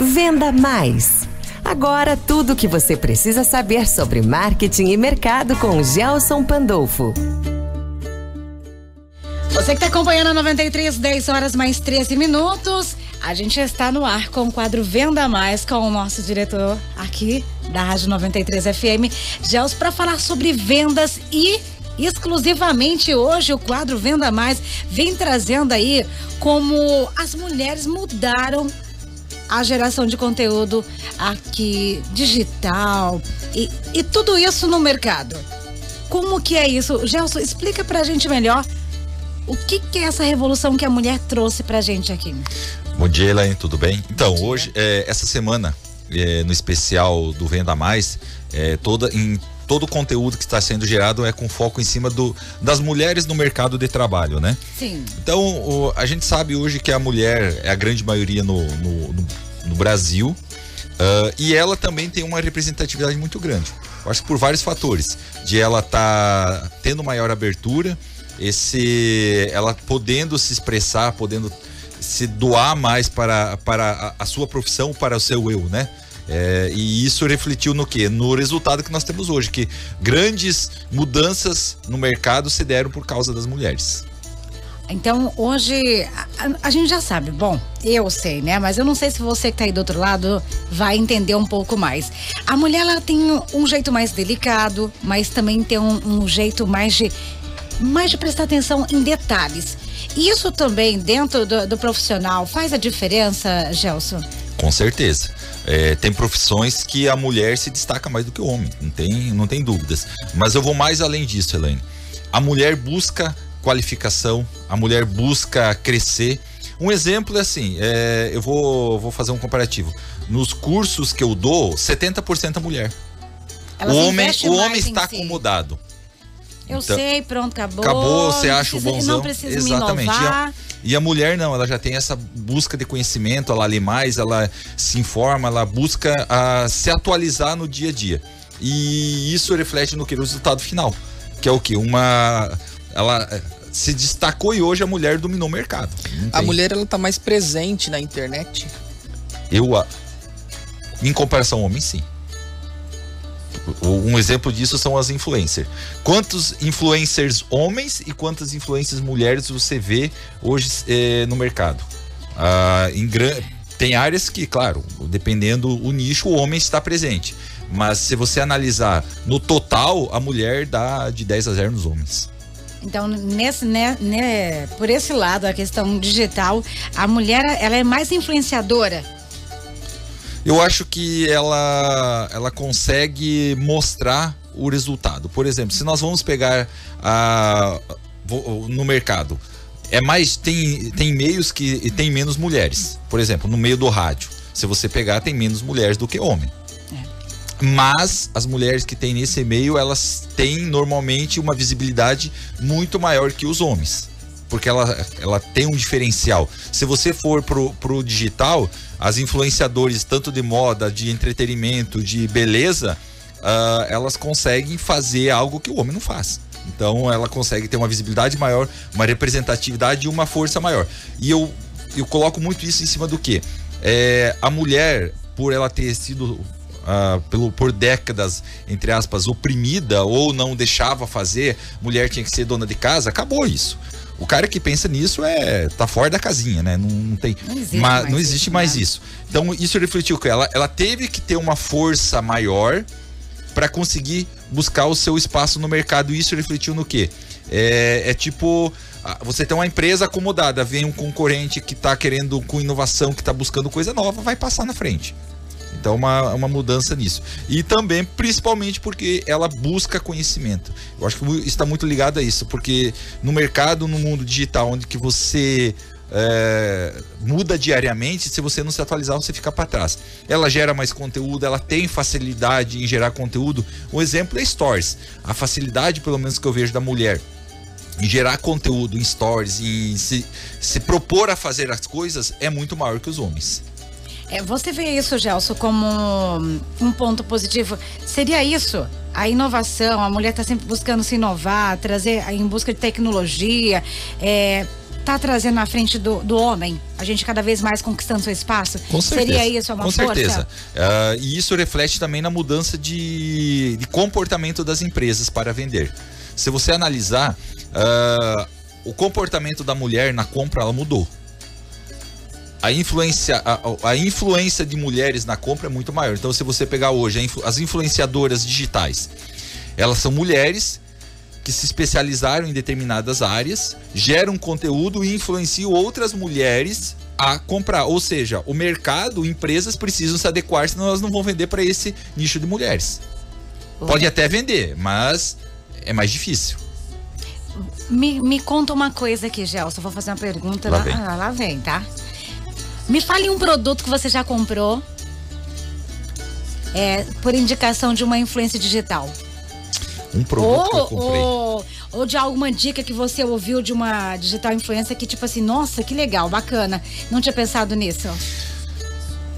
Venda Mais. Agora tudo o que você precisa saber sobre marketing e mercado com Gelson Pandolfo. Você que está acompanhando a 93, 10 horas mais 13 minutos. A gente está no ar com o quadro Venda Mais com o nosso diretor aqui da Rádio 93 FM, Gels, para falar sobre vendas e exclusivamente hoje o quadro Venda Mais vem trazendo aí como as mulheres mudaram a geração de conteúdo aqui digital e, e tudo isso no mercado. Como que é isso? Gelson, explica pra gente melhor o que, que é essa revolução que a mulher trouxe pra gente aqui. Bom dia, Elaine, tudo bem? Então, hoje, é, essa semana, é, no especial do Venda Mais, é, toda em todo o conteúdo que está sendo gerado é com foco em cima do, das mulheres no mercado de trabalho, né? Sim. Então, o, a gente sabe hoje que a mulher é a grande maioria no, no, no, no Brasil uh, e ela também tem uma representatividade muito grande. Eu acho que por vários fatores, de ela estar tá tendo maior abertura, esse, ela podendo se expressar, podendo se doar mais para, para a, a sua profissão, para o seu eu, né? É, e isso refletiu no que? No resultado que nós temos hoje, que grandes mudanças no mercado se deram por causa das mulheres. Então, hoje, a, a, gente já sabe, bom, eu sei, né? Mas eu não sei se você que tá aí do outro lado vai entender um pouco mais. A mulher, ela tem um jeito mais delicado, mas também tem um, um jeito mais de, mais de prestar atenção em detalhes. Isso também, dentro do, do profissional, faz a diferença, Gelson? Com certeza. É, tem profissões que a mulher se destaca mais do que o homem, não tem, não tem dúvidas. Mas eu vou mais além disso, Helene. A mulher busca qualificação, a mulher busca crescer. Um exemplo é assim, é, eu vou, vou fazer um comparativo. Nos cursos que eu dou, 70% é mulher. Ela o homem, o homem está si. Eu então, sei, pronto, acabou. Acabou, você acha o bonzão. Não precisa Exatamente. inovar. E a mulher não, ela já tem essa busca de conhecimento, ela lê mais, ela se informa, ela busca a, se atualizar no dia a dia. E isso reflete no que? No resultado final. Que é o que? Uma. Ela eh, se destacou e hoje a mulher dominou o mercado. A mulher ela tá mais presente na internet. Eu. Em comparação ao homem, sim. Um exemplo disso são as influencers. Quantos influencers homens e quantas influencers mulheres você vê hoje eh, no mercado? Ah, em Tem áreas que, claro, dependendo o nicho, o homem está presente. Mas se você analisar no total, a mulher dá de 10 a 0 nos homens. Então, nesse, né, né, por esse lado, a questão digital, a mulher ela é mais influenciadora eu acho que ela, ela consegue mostrar o resultado. Por exemplo, se nós vamos pegar a, no mercado, é mais tem, tem meios que tem menos mulheres. Por exemplo, no meio do rádio, se você pegar, tem menos mulheres do que homem. É. Mas as mulheres que tem nesse meio, elas têm normalmente uma visibilidade muito maior que os homens porque ela, ela tem um diferencial. Se você for pro, pro digital, as influenciadores, tanto de moda, de entretenimento, de beleza, uh, elas conseguem fazer algo que o homem não faz. Então ela consegue ter uma visibilidade maior, uma representatividade e uma força maior. E eu, eu coloco muito isso em cima do que? É, a mulher, por ela ter sido Uh, pelo, por décadas, entre aspas, oprimida ou não deixava fazer, mulher tinha que ser dona de casa, acabou isso. O cara que pensa nisso é tá fora da casinha, né? Não, não tem, não existe, mais, mais, não existe isso, mais né? isso. Então isso refletiu que ela, ela teve que ter uma força maior para conseguir buscar o seu espaço no mercado. E isso refletiu no quê? É, é tipo você tem uma empresa acomodada, vem um concorrente que está querendo com inovação, que está buscando coisa nova, vai passar na frente. Então, uma, uma mudança nisso. E também, principalmente, porque ela busca conhecimento. Eu acho que está muito ligado a isso, porque no mercado, no mundo digital, onde que você é, muda diariamente, se você não se atualizar, você fica para trás. Ela gera mais conteúdo, ela tem facilidade em gerar conteúdo. Um exemplo é Stories. A facilidade, pelo menos, que eu vejo da mulher em gerar conteúdo em stories, em se, se propor a fazer as coisas, é muito maior que os homens. É, você vê isso, Gelson, como um ponto positivo? Seria isso? A inovação, a mulher está sempre buscando se inovar, trazer em busca de tecnologia, é, tá trazendo na frente do, do homem? A gente cada vez mais conquistando seu espaço? Com certeza. Seria isso uma Com força? certeza. Ah, e isso reflete também na mudança de, de comportamento das empresas para vender. Se você analisar, ah, o comportamento da mulher na compra ela mudou. A influência, a, a- influência de mulheres na compra é muito maior. Então, se você pegar hoje influ- as influenciadoras digitais, elas são mulheres que se especializaram em determinadas áreas, geram conteúdo e influenciam outras mulheres a comprar. Ou seja, o mercado, empresas precisam se adequar, senão elas não vão vender para esse nicho de mulheres. Pode até vender, mas é mais difícil. Me, me conta uma coisa aqui, Gelson. Vou fazer uma pergunta. Lá Lá, vem. ah, lá vem, tá? Me fale um produto que você já comprou é, por indicação de uma influência digital. Um produto que eu Ou, comprei. ou, ou de alguma dica que você ouviu de uma digital influência que, tipo assim, nossa, que legal, bacana. Não tinha pensado nisso.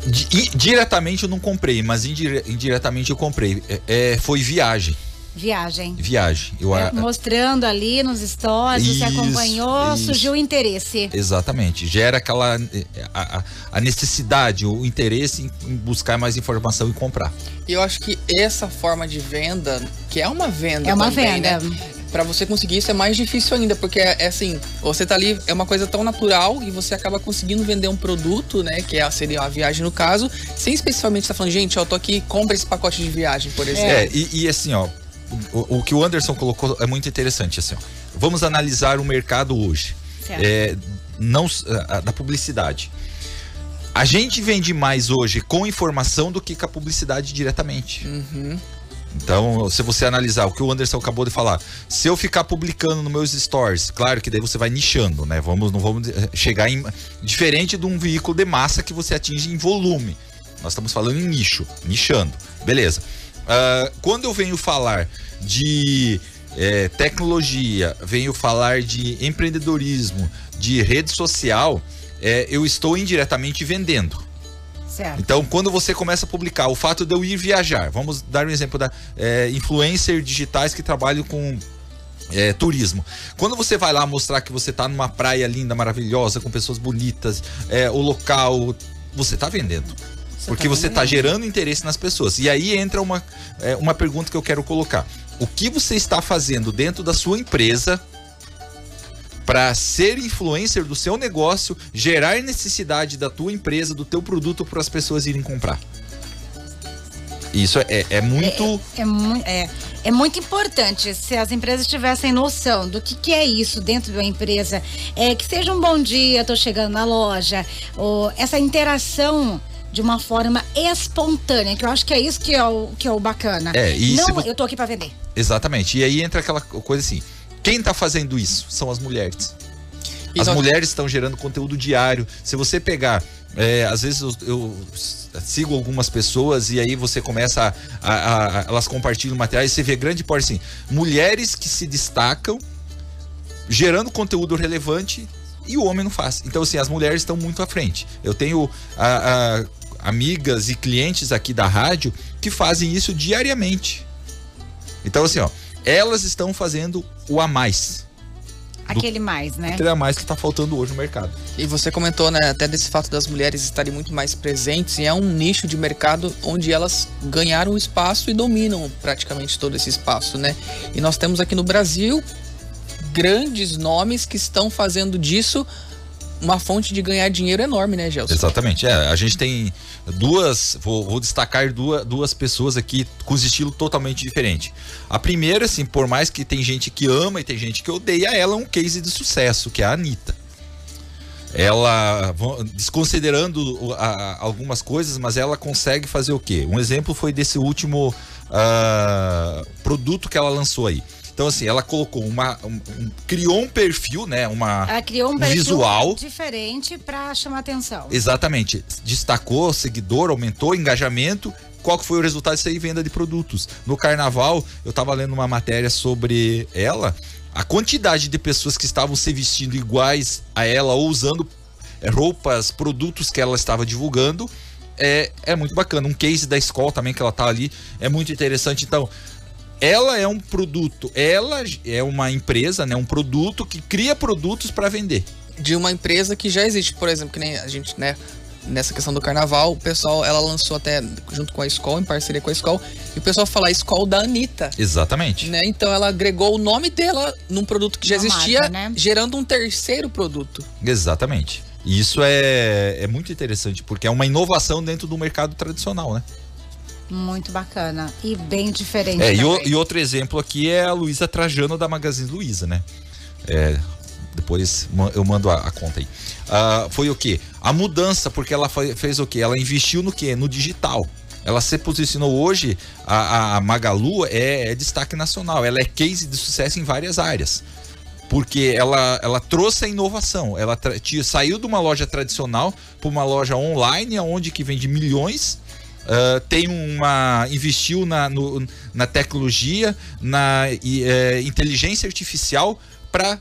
Di- diretamente eu não comprei, mas indire- indiretamente eu comprei. É, é, foi viagem. Viagem. Viagem. Eu, É, a- mostrando ali nos stories, você Isso, acompanhou, isso. surgiu o interesse. Exatamente. Gera aquela eh, a, a- necessidade, o interesse em, em buscar mais informação e comprar. E eu acho que essa forma de venda, que é uma venda É uma também, venda. né? Pra você conseguir isso é mais difícil ainda, porque é, é assim, você tá ali, é uma coisa tão natural e você acaba conseguindo vender um produto, né, que é, seria a viagem no caso, sem especificamente estar falando, gente, ó, eu tô aqui, compra esse pacote de viagem, por exemplo. É, e, e assim, ó, o, o que o Anderson colocou é muito interessante, assim, ó. Vamos analisar o mercado hoje. Certo. É, não a- da publicidade. A gente vende mais hoje com informação do que com a publicidade diretamente. Uhum. Então, se você analisar o que o Anderson acabou de falar, se eu ficar publicando nos meus stories, claro que daí você vai nichando, né? Vamos, não vamos eh, chegar em diferente de um veículo de massa que você atinge em volume. Nós estamos falando em nicho, nichando, beleza? Ah, quando eu venho falar de eh, tecnologia, venho falar de empreendedorismo, de rede social, eh, eu estou indiretamente vendendo. Certo. Então, quando você começa a publicar, o fato de eu ir viajar, vamos dar um exemplo da é, influencer digitais que trabalham com é, turismo. Quando você vai lá mostrar que você tá numa praia linda, maravilhosa, com pessoas bonitas, é, o local, você tá vendendo. Porque tá você tá vendendo. gerando interesse nas pessoas. E aí entra uma, é, uma pergunta que eu quero colocar. O que você está fazendo dentro da sua empresa para ser influencer do seu negócio, gerar necessidade da tua empresa, do teu produto para as pessoas irem comprar? Isso é, é muito. É, mu- é, é muito importante se as empresas tivessem noção do que, que é isso dentro de uma empresa. É, que seja um bom dia, tô chegando na loja, ou essa interação de uma forma espontânea, que eu acho que é isso que é o, que é o bacana. É, e Não, eu tô aqui para vender. Exatamente. E aí entra aquela coisa assim: quem tá fazendo isso são as mulheres. E As mulheres estão gerando conteúdo diário. Se você pegar, é, às vezes eu, eu sigo algumas pessoas e aí você começa a, a- a- elas compartilham materiais e você vê grande parte assim, mulheres que se destacam gerando conteúdo relevante e o homem não faz. Então assim, as mulheres estão muito à frente. Eu tenho a- a- amigas e clientes aqui da rádio que fazem isso diariamente. Então assim, ó, elas estão fazendo o a mais. Aquele mais, né? Aquele a mais que tá faltando hoje no mercado. E você comentou, né, até desse fato das mulheres estarem muito mais presentes e é um nicho de mercado onde elas ganharam espaço e dominam praticamente todo esse espaço, né? E nós temos aqui no Brasil grandes nomes que estão fazendo disso uma fonte de ganhar dinheiro enorme, né, Gelson? Exatamente. É, a gente tem duas, vou, vou destacar duas, duas pessoas aqui com estilo totalmente diferente. A primeira, assim, por mais que tem gente que ama e tem gente que odeia, ela é um case de sucesso, que é a Anitta. Ela, desconsiderando algumas coisas, mas ela consegue fazer o quê? Um exemplo foi desse último ah, produto que ela lançou aí. Então, assim, ela colocou uma. um- um- criou um perfil, né? Uma, Ela criou um um perfil visual. diferente para chamar atenção. Exatamente. Destacou seguidor, aumentou engajamento. Qual que foi o resultado disso aí? Venda de produtos. No carnaval, eu tava lendo uma matéria sobre ela. A quantidade de pessoas que estavam se vestindo iguais a ela ou usando eh, roupas, produtos que ela estava divulgando é, é muito bacana. Um case da escola também que ela tá ali é muito interessante. Então, ela é um produto, ela é uma empresa, né, um produto que cria produtos para vender. de uma empresa que já existe, por exemplo, que nem a gente, né? Nessa questão do carnaval, o pessoal, ela lançou até junto com a escola, em parceria com a escola, e o pessoal fala a escola da Anitta. Exatamente. Né? Então ela agregou o nome dela num produto que já Uma existia, marca, né? gerando um terceiro produto. Exatamente. E isso é, é muito interessante, porque é uma inovação dentro do mercado tradicional, né? Muito bacana. E bem diferente. É, e, o- e outro exemplo aqui é a Luísa Trajano da Magazine Luiza, né? É, depois eu mando a, a conta aí. Ah, foi o quê? A mudança, porque ela fez o quê? Ela investiu no quê? No digital. Ela se posicionou hoje, a, a- Magalu é, é destaque nacional, ela é case de sucesso em várias áreas. Porque ela, ela trouxe a inovação. Ela saiu de uma loja tradicional para uma loja online, onde que vende milhões. Ah, tem uma. investiu na, no- na tecnologia, na e, eh, inteligência artificial para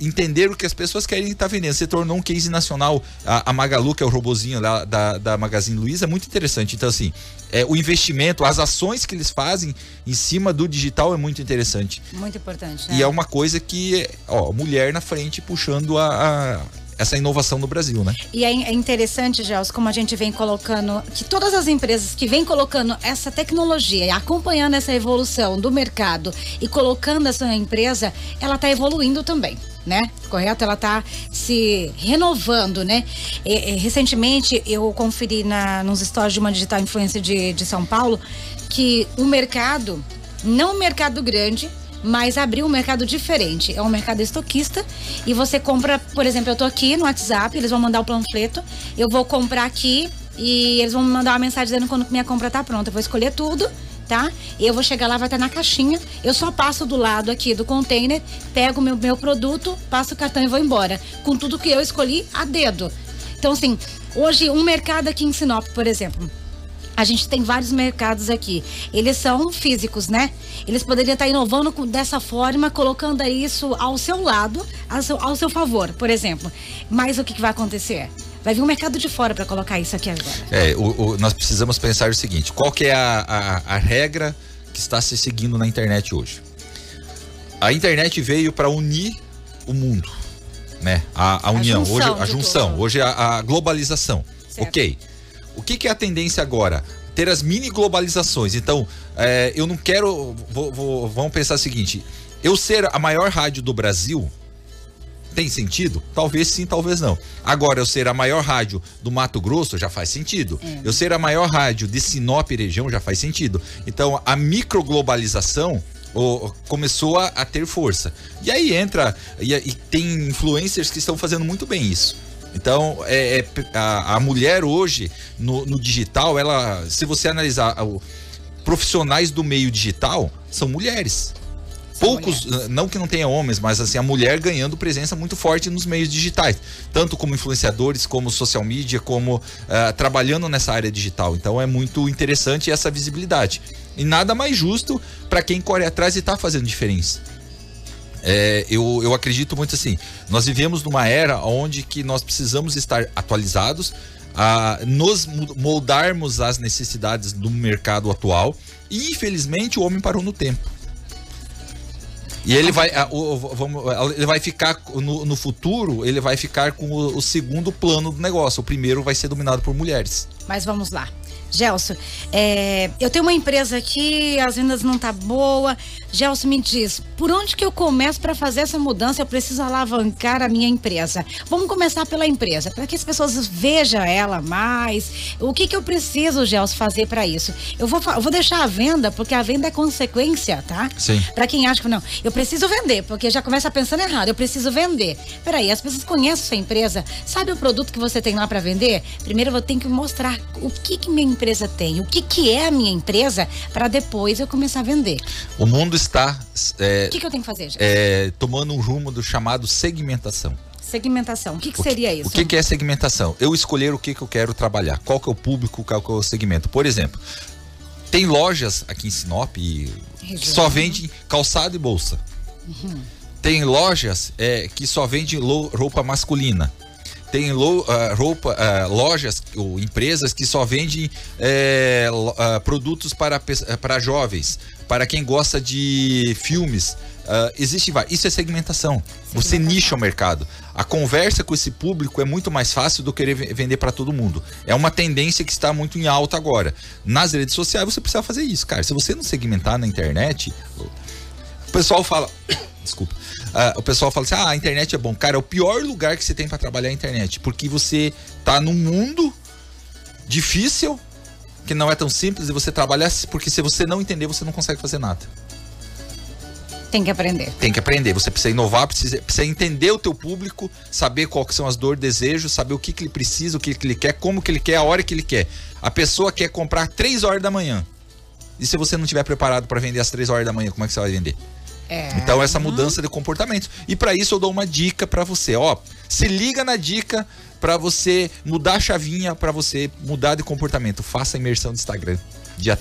entender o que as pessoas querem estar vendendo. Se tornou um case nacional. A, a Magalu, que é o robozinho lá da, da Magazine Luiza, é muito interessante. Então, assim, é, o investimento, as ações que eles fazem em cima do digital é muito interessante. Muito importante, né? E é uma coisa que, ó, mulher na frente puxando a, a- essa inovação no Brasil, né? E é é interessante, Gels, como a gente vem colocando, que todas as empresas que vêm colocando essa tecnologia e acompanhando essa evolução do mercado e colocando a sua empresa, ela está evoluindo também. Né? Correto? Ela está se renovando, né? E- e, recentemente eu conferi na, nos stories de uma digital influencer de, de São Paulo que o mercado, não um mercado grande, mas abriu um mercado diferente. É um mercado estoquista e você compra, por exemplo, eu tô aqui no WhatsApp, eles vão mandar o panfleto, eu vou comprar aqui e eles vão me mandar uma mensagem dizendo quando minha compra tá pronta. Eu vou escolher tudo, tá? Eu vou chegar lá, vai estar na caixinha. Eu só passo do lado aqui do container, pego meu, meu produto, passo o cartão e vou embora. Com tudo que eu escolhi a dedo. Então, assim, hoje um mercado aqui em Sinop, por exemplo, a gente tem vários mercados aqui. Eles são físicos, né? Eles poderiam estar inovando com- dessa forma, colocando isso ao seu lado, ao seu, ao seu favor, por exemplo. Mas o que, que vai acontecer? Vai vir um mercado de fora para colocar isso aqui agora. É, o, o- nós precisamos pensar o seguinte: qual que é a, a, a regra que está se seguindo na internet hoje? A internet veio para unir o mundo, né? A, a união, junção hoje a junção, hoje a, a globalização. Certo. Ok. O que, que é a tendência agora? Ter as mini globalizações. Então, é, eu não quero. vou- vou- vamos pensar o seguinte: eu ser a maior rádio do Brasil, tem sentido? Talvez sim, talvez não. Agora, eu ser a maior rádio do Mato Grosso já faz sentido. Eu ser a maior rádio de Sinop e região já faz sentido. Então, a microglobalização o- começou a, a ter força. E aí entra, e, e tem influencers que estão fazendo muito bem isso. Então, é, é a, a mulher hoje, no, no digital, ela, se você analisar o, profissionais do meio digital, são mulheres poucos, eh, não que não tenha homens, mas assim, a mulher ganhando presença muito forte nos meios digitais, tanto como influenciadores, como social media, como ah, trabalhando nessa área digital. Então é muito interessante essa visibilidade. E nada mais justo para quem corre atrás e está fazendo diferença. É, eu, eu acredito muito assim. Nós vivemos numa era onde que nós precisamos estar atualizados, a nos moldarmos às necessidades do mercado atual. E infelizmente o homem parou no tempo. E ele vai, ele vai ficar no, no futuro, ele vai ficar com o, o segundo plano do negócio. O primeiro vai ser dominado por mulheres. Mas vamos lá. Gelson, é, eu tenho uma empresa aqui, as vendas não tá boa. Gelson, me diz, por onde que eu começo para fazer essa mudança? Eu preciso alavancar a minha empresa. Vamos começar pela empresa, para que as pessoas vejam ela mais. O que que eu preciso, Gelson, fazer para isso? Eu vou, eu vou deixar a venda, porque a venda é consequência, tá? Sim. Para quem acha que não, eu preciso vender, porque já começa pensando errado, eu preciso vender. Peraí, as pessoas conhecem sua empresa, sabe o produto que você tem lá para vender? Primeiro eu vou ter que mostrar o que que minha empresa tem, o que que é a minha empresa, para depois eu começar a vender. O mundo está é, O que que eu tenho que fazer, gente? é, tomando um rumo do chamado segmentação. Segmentação. O que que O seria isso? O que, que é segmentação? Eu escolher o que, que eu quero trabalhar, qual que é o público, qual que é o segmento. Por exemplo, tem lojas aqui em Sinop que só vende calçado e bolsa. Tem lojas é, que só vende roupa masculina. Tem lo, uh, roupa, uh, lojas ou empresas que só vendem é, uh, produtos para, para jovens, para quem gosta de filmes. existe isso é segmentação. Você nicha o mercado. A conversa com esse público é muito mais fácil do que querer vender para todo mundo. É uma tendência que está muito em alta agora. Nas redes sociais você precisa fazer isso, cara. Se você não segmentar na internet, o pessoal fala, desculpa. Uh, o pessoal fala assim: ah, a internet é bom. Cara, é o pior lugar que você tem para trabalhar é a internet. Porque você tá num mundo difícil, que não é tão simples, e você trabalha. Porque se você não entender, você não consegue fazer nada. Tem que aprender. Tem que aprender. Você precisa inovar, precisa, precisa entender o teu público, saber quais são as dores, desejos, saber o que, que ele precisa, o que, que ele quer, como que ele quer, a hora que ele quer. A pessoa quer comprar 3 horas da manhã. E se você não estiver preparado para vender às 3 horas da manhã, como é que você vai vender? É. Então essa mudança de comportamento. E para isso eu dou uma dica para você, ó, se liga na dica para você mudar a chavinha, para você mudar de comportamento. Faça a imersão do Instagram, dia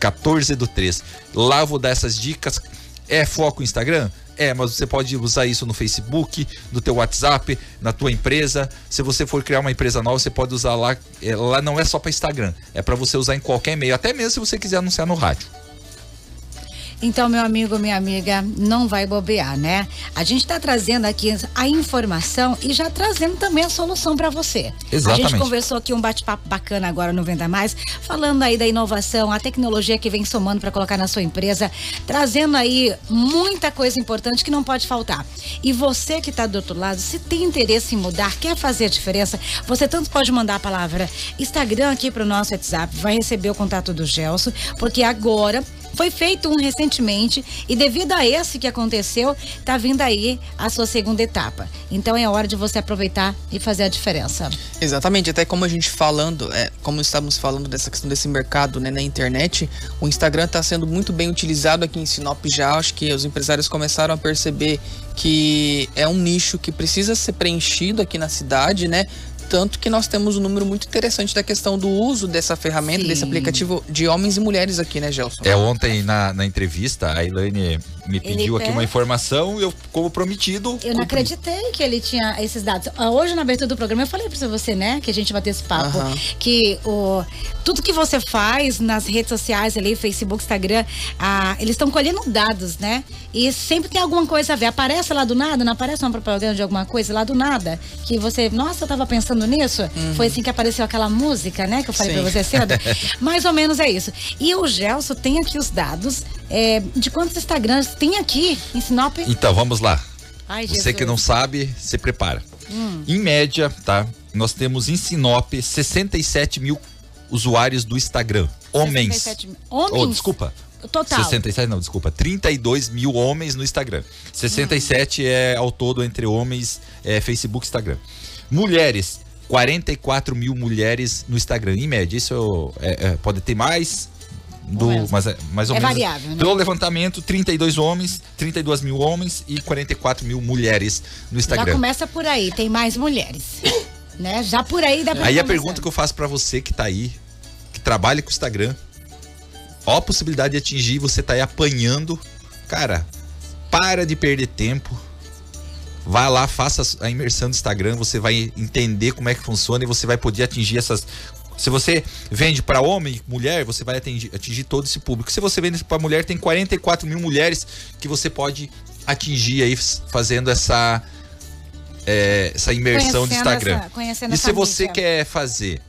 14 do 3. Lá eu vou dar essas dicas. É foco Instagram? É, mas você pode usar isso no Facebook, no teu WhatsApp, na tua empresa. Se você for criar uma empresa nova, você pode usar lá. É, lá não é só para Instagram, é para você usar em qualquer meio, até mesmo se você quiser anunciar no rádio. Então, meu amigo, minha amiga, não vai bobear, né? A gente está trazendo aqui a informação e já trazendo também a solução para você. Exatamente. A gente conversou aqui um bate-papo bacana agora no Venda Mais, falando aí da inovação, a tecnologia que vem somando para colocar na sua empresa, trazendo aí muita coisa importante que não pode faltar. E você que está do outro lado, se tem interesse em mudar, quer fazer a diferença, você tanto pode mandar a palavra Instagram aqui para o nosso WhatsApp, vai receber o contato do Gelson, porque agora foi feito um recentemente e devido a esse que aconteceu, tá vindo aí a sua segunda etapa. Então é hora de você aproveitar e fazer a diferença. Exatamente, até como a gente falando, é, como estamos falando dessa questão desse mercado né, na internet, o Instagram está sendo muito bem utilizado aqui em Sinop já. Acho que os empresários começaram a perceber que é um nicho que precisa ser preenchido aqui na cidade, né? Tanto que nós temos um número muito interessante da questão do uso dessa ferramenta, Sim. desse aplicativo de homens e mulheres aqui, né, Gelson? É, ontem na, na entrevista, a Elaine me pediu ele aqui uma informação, eu, como prometido. Eu não cumpri. acreditei que ele tinha esses dados. Ah, hoje, na abertura do programa, eu falei pra você, né, que a gente vai ter esse papo, que o, tudo que você faz nas redes sociais ali, Facebook, Instagram, ah, eles estão colhendo dados, né? E sempre tem alguma coisa a ver. Aparece lá do nada, não aparece uma propaganda de alguma coisa lá do nada, que você, nossa, eu tava pensando pensando nisso? Uhum. Foi assim que apareceu aquela música, né? Que eu falei Sim. pra você cedo. Mais ou menos é isso. E o Gelson tem aqui os dados é, de quantos Instagrams tem aqui em Sinop. Então, vamos lá. Ai, você que não sabe, se prepara. Hum. Em média, tá? Nós temos em Sinop 67 mil usuários do Instagram. Homens. 67 mil. Homens? Oh, desculpa. Total. 67, não, desculpa. 32 mil homens no Instagram. 67 hum. é ao todo entre homens, é, Facebook e Instagram. Mulheres, 44 mil mulheres no Instagram, em média. Isso é, é, pode ter mais, do, mas é mais ou é menos. Variável, né? Do levantamento, 32 homens, 32 mil homens e 44 mil mulheres no Instagram. Já começa por aí, tem mais mulheres. né? Já por aí dá pra Aí começar. a pergunta que eu faço para você que tá aí, que trabalha com o Instagram, ó a possibilidade de atingir, você tá aí apanhando. Cara, para de perder tempo Vá lá, faça a imersão do Instagram, você vai entender como é que funciona e você vai poder atingir essas se você vende para homem e mulher, você vai atingir, atingir, todo esse público. Se você vende para mulher, tem 44 mil mulheres que você pode atingir aí fazendo essa, é, essa imersão conhecendo do Instagram. Essa, e se você mídia. quer fazer,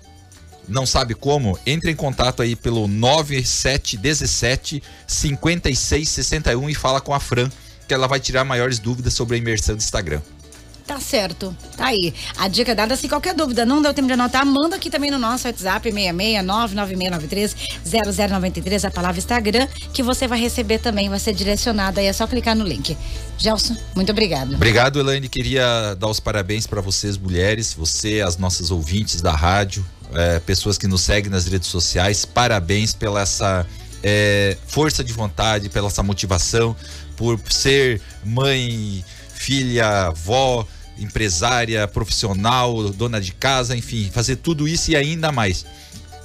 não sabe como, entre em contato aí pelo 9717 5661 e fala com a Fran que ela vai tirar maiores dúvidas sobre a imersão do Instagram. Tá certo. Tá aí. A dica dada, se qualquer dúvida não deu tempo de anotar, manda aqui também no nosso WhatsApp 66996930093 a palavra Instagram, que você vai receber também, vai ser direcionada aí, é só clicar no link. Gelson, muito obrigado. Obrigado, Elaine. Queria dar os parabéns para vocês, mulheres, você, as nossas ouvintes da rádio, é, pessoas que nos seguem nas redes sociais. Parabéns pela essa é, força de vontade, pela essa motivação, por ser mãe, filha, avó, empresária, profissional, dona de casa, enfim, fazer tudo isso e ainda mais.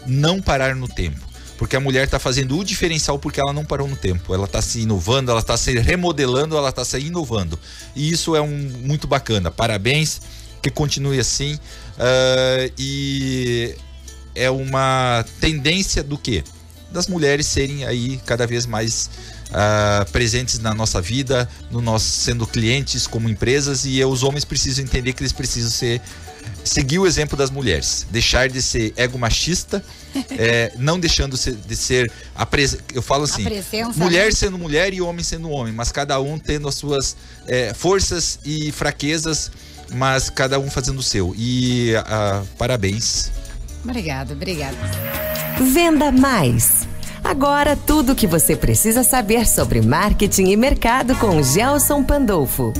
Não parar no tempo. Porque a mulher está fazendo o diferencial porque ela não parou no tempo. Ela está se inovando, ela está se remodelando, ela está se inovando. E isso é um muito bacana. Parabéns. que continue assim. Uh, e é uma tendência do quê? Das mulheres serem aí cada vez mais uh, presentes na nossa vida, no nosso sendo clientes como empresas e os homens precisam entender que eles precisam ser seguir o exemplo das mulheres, deixar de ser ego machista, é, não deixando de ser a pres... eu falo assim, mulher né? sendo mulher e homem sendo homem, mas cada um tendo as suas é, forças e fraquezas, mas cada um fazendo o seu. E uh, parabéns. Obrigada, obrigada. Venda mais. Agora tudo o que você precisa saber sobre marketing e mercado com Gelson Pandolfo.